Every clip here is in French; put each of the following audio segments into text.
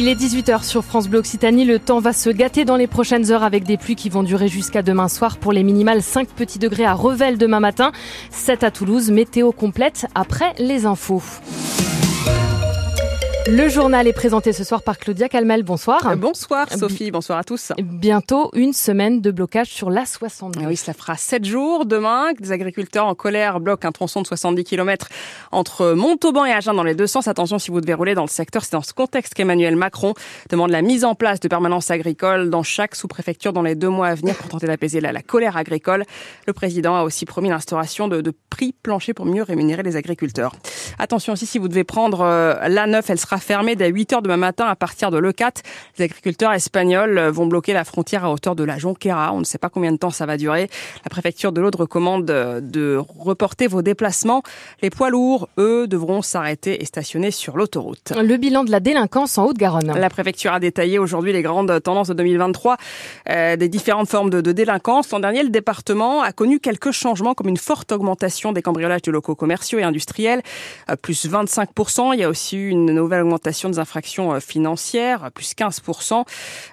Il est 18h sur France Bleu Occitanie. Le temps va se gâter dans les prochaines heures avec des pluies qui vont durer jusqu'à demain soir pour les minimales 5 petits degrés à Revel demain matin, 7 à Toulouse. Météo complète après les infos. Le journal est présenté ce soir par Claudia Calmel. Bonsoir. Euh, bonsoir Sophie, bonsoir à tous. Bientôt une semaine de blocage sur la 70. Ah oui, cela fera 7 jours demain que des agriculteurs en colère bloquent un tronçon de 70 km entre Montauban et Agen dans les deux sens. Attention si vous devez rouler dans le secteur, c'est dans ce contexte qu'Emmanuel Macron demande la mise en place de permanences agricoles dans chaque sous-préfecture dans les deux mois à venir pour tenter d'apaiser la, colère agricole. Le président a aussi promis l'instauration de, prix planchers pour mieux rémunérer les agriculteurs. Attention aussi si vous devez prendre euh, la 9, elle sera fermée dès 8 heures demain matin à partir de l'E4. Les agriculteurs espagnols vont bloquer la frontière à hauteur de la Jonquera. On ne sait pas combien de temps ça va durer. La préfecture de l'Aude recommande de reporter vos déplacements. Les poids lourds, eux, devront s'arrêter et stationner sur l'autoroute. Le bilan de la délinquance en Haute-Garonne. La préfecture a détaillé aujourd'hui les grandes tendances de 2023 euh, des différentes formes de, de délinquance. L'an dernier, le département a connu quelques changements comme une forte augmentation des cambriolages de locaux commerciaux et industriels, euh, plus 25%. Il y a aussi une nouvelle augmentation des infractions euh, financières, plus 15%.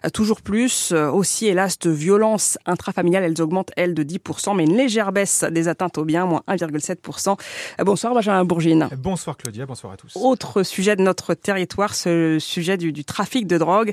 Euh, toujours plus euh, aussi, hélas, de violences intrafamiliales. Elles augmentent, elles, de 10%, mais une légère baisse des atteintes au bien, moins 1,7%. Bonsoir, Benjamin Bourgine. Bonsoir, Claudia. Bonsoir à tous. Autre sujet de notre territoire, ce sujet du, du trafic de drogue.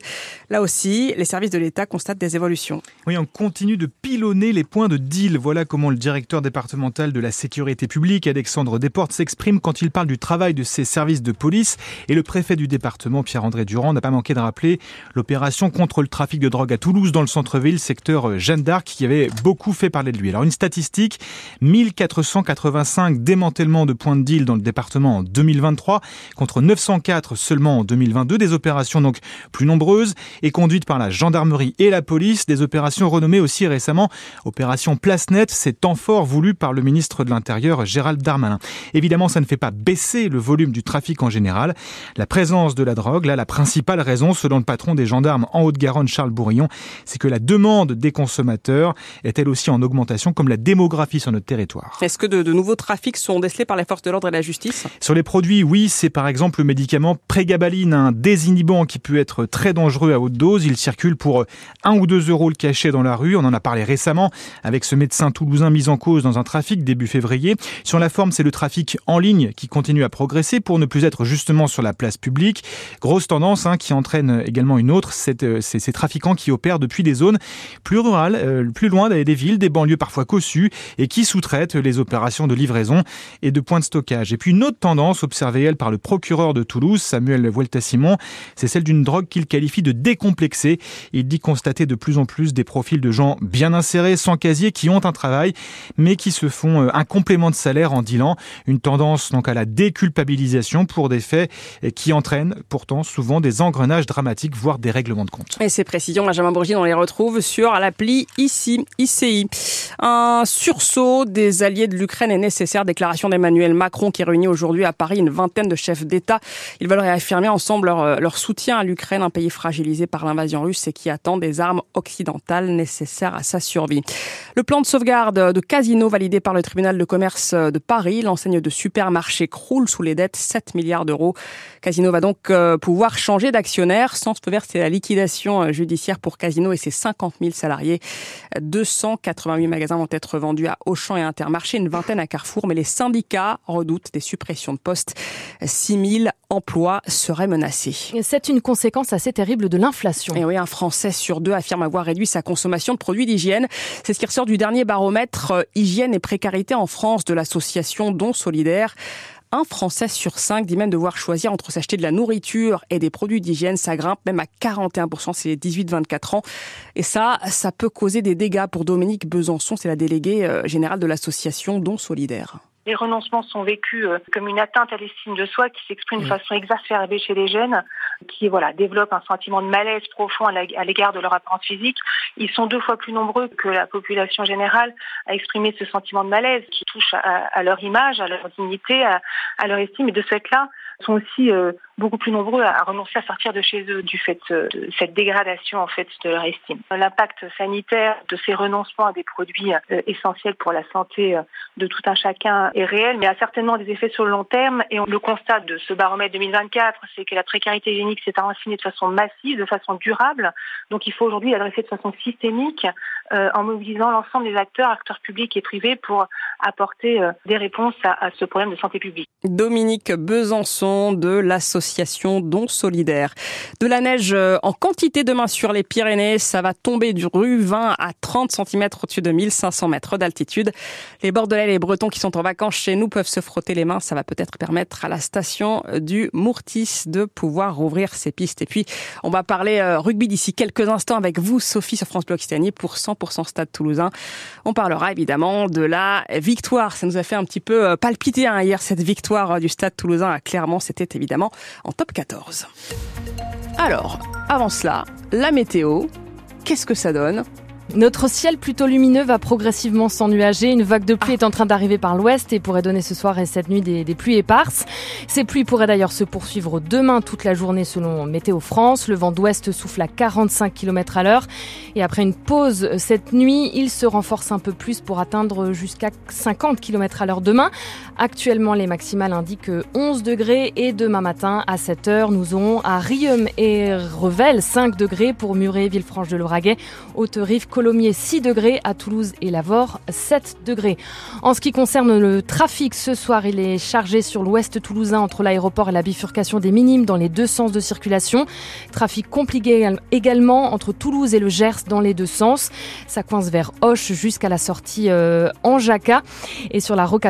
Là aussi, les services de l'État constatent des évolutions. Oui, on continue de pilonner les points de deal. Voilà comment le directeur départemental de la sécurité publique, Alexandre Desportes, s'exprime quand il parle du travail de ses services de police et le préfet du département, Pierre-André Durand, n'a pas manqué de rappeler l'opération contre le trafic de drogue à Toulouse dans le centre-ville, secteur euh, Jeanne d'Arc, qui avait beaucoup fait parler de lui. Alors une statistique, 1485 démantèlements de points de deal dans le département en 2023, contre 904 seulement en 2022. Des opérations donc plus nombreuses et conduites par la gendarmerie et la police. Des opérations renommées aussi récemment Opération Place Nette, c'est temps fort voulu par le ministre de l'Intérieur Gérald Darmanin. Évidemment, ça ne fait pas baisser le volume du trafic en général. La présence de la drogue, là, la principale raison, selon le patron des gendarmes en Haute-Garonne, Charles Bourillon, c'est que la demande des consommateurs est elle aussi en augmentation, comme la démographie sur notre territoire. Est-ce que de, nouveaux trafics sont décelés par les forces de l'ordre et la justice? Sur les produits, oui, c'est par exemple le médicament prégabaline, un désinhibant qui peut être très dangereux à haute dose. Il circule pour 1 ou 2 euros le cachet dans la rue. On en a parlé récemment avec ce médecin toulousain mis en cause dans un trafic début février. Sur la forme, c'est le trafic en ligne qui continue à progresser pour ne plus être justement sur la place publique. Grosse tendance hein, qui entraîne également une autre, c'est euh, ces trafiquants qui opèrent depuis des zones plus rurales, euh, plus loin des, villes, des banlieues parfois cossues, et qui sous-traitent les opérations de livraison et de points de stockage. Et puis une autre tendance observée, elle, par le procureur de Toulouse, Samuel Vuelta-Simon, c'est celle d'une drogue qu'il qualifie de décomplexée. Il dit constater de plus en plus des profils de gens bien insérés, sans casier, qui ont un travail, mais qui se font euh, un complément de salaire en dealant. Une tendance donc à la déculpabilisation pour des faits qui entraînent pourtant souvent des engrenages dramatiques, voire des règlements de compte. Et ces précisions, Benjamin Bourgier, on les retrouve sur l'appli ICI, ICI. Un sursaut des alliés de l'Ukraine est nécessaire. Déclaration d'Emmanuel Macron qui réunit aujourd'hui à Paris une vingtaine de chefs d'État. Ils veulent réaffirmer ensemble leur, leur soutien à l'Ukraine, un pays fragilisé par l'invasion russe et qui attend des armes occidentales nécessaires à sa survie. Le plan de sauvegarde de Casino validé par le tribunal de commerce de Paris, l'enseigne de supermarché croule sous les dettes 7 milliards d'euros. Casino va donc euh, pouvoir changer d'actionnaire sans se verser la liquidation euh, judiciaire pour Casino et ses 50 000 salariés. 288 magasins vont être vendus à Auchan et Intermarché, une vingtaine à Carrefour, mais les syndicats redoutent des suppressions de postes. 6 000 emplois seraient menacés. C'est une conséquence assez terrible de l'inflation. Et oui, un Français sur deux affirme avoir réduit sa consommation de produits d'hygiène. C'est ce qui ressort du dernier baromètre euh, Hygiène et précarité en France de l'association Don Solidaire un Français sur cinq dit même devoir choisir entre s'acheter de la nourriture et des produits d'hygiène. Ça grimpe même à 41%, c'est les 18-24 ans. Et ça, ça peut causer des dégâts pour Dominique Besançon, c'est la déléguée euh, générale de l'association Don Solidaire. Les renoncements sont vécus euh, comme une atteinte à l'estime de soi qui s'exprime de façon exacerbée chez les jeunes, qui voilà développent un sentiment de malaise profond à l'égard de leur apparence physique. Ils sont deux fois plus nombreux que la population générale à exprimer ce sentiment de malaise qui touche à, leur image, à leur dignité, à, à leur estime. Et de ce fait-là, sont aussi euh, beaucoup plus nombreux à renoncer à sortir de chez eux du fait euh, de cette dégradation en fait de leur estime. L'impact sanitaire de ces renoncements à des produits euh, essentiels pour la santé de tout un chacun est réel, mais a certainement des effets sur le long terme. Et on le constate de ce baromètre 2024, c'est que la précarité hygiénique s'est enracinée de façon massive, de façon durable. Donc il faut aujourd'hui l'adresser de façon systémique euh, en mobilisant l'ensemble des acteurs, acteurs publics et privés, pour apporter euh, des réponses à, à, ce problème de santé publique. Dominique Besançon de l'association Don Solidaire. De la neige euh, en quantité demain sur les Pyrénées, ça va tomber du rue 20 à 30 cm au-dessus de 1500 mètres d'altitude. Les Bordelais et les Bretons qui sont en vacances chez nous peuvent se frotter les mains. Ça va peut-être permettre à la station du Mourtis de pouvoir rouvrir ses pistes. Et puis, on va parler rugby d'ici quelques instants avec vous, Sophie, sur France Bleu Occitanie pour 100 Stade toulousain. On parlera évidemment de la victoire. Ça nous a fait un petit peu euh, palpiter hein, hier cette victoire euh, du Stade toulousain à Clermont. C'était évidemment en top 14. Alors, avant cela, la météo. Qu'est-ce que ça donne? Notre ciel plutôt lumineux va progressivement s'ennuager. Une vague de pluie est en train d'arriver par l'ouest et pourrait donner ce soir et cette nuit des, pluies éparses. Ces pluies pourraient d'ailleurs se poursuivre demain toute la journée selon Météo France. Le vent d'ouest souffle à 45 km à l'heure. Et après une pause cette nuit, il se renforce un peu plus pour atteindre jusqu'à 50 km à l'heure demain. Actuellement, les maximales indiquent 11 degrés et demain matin à 7 heures, nous aurons à Riom et Revel 5 degrés pour Muret, Villefranche de Lauragais, Haute-Rive, Colomiers 6 degrés, à Toulouse et Lavore 7 degrés. En ce qui concerne le trafic, ce soir il est chargé sur l'ouest toulousain entre l'aéroport et la bifurcation des Minimes dans les deux sens de circulation. Trafic compliqué également entre Toulouse et le Gers dans les deux sens. Ça coince vers Hoche jusqu'à la sortie euh, en Jaca et sur la rocade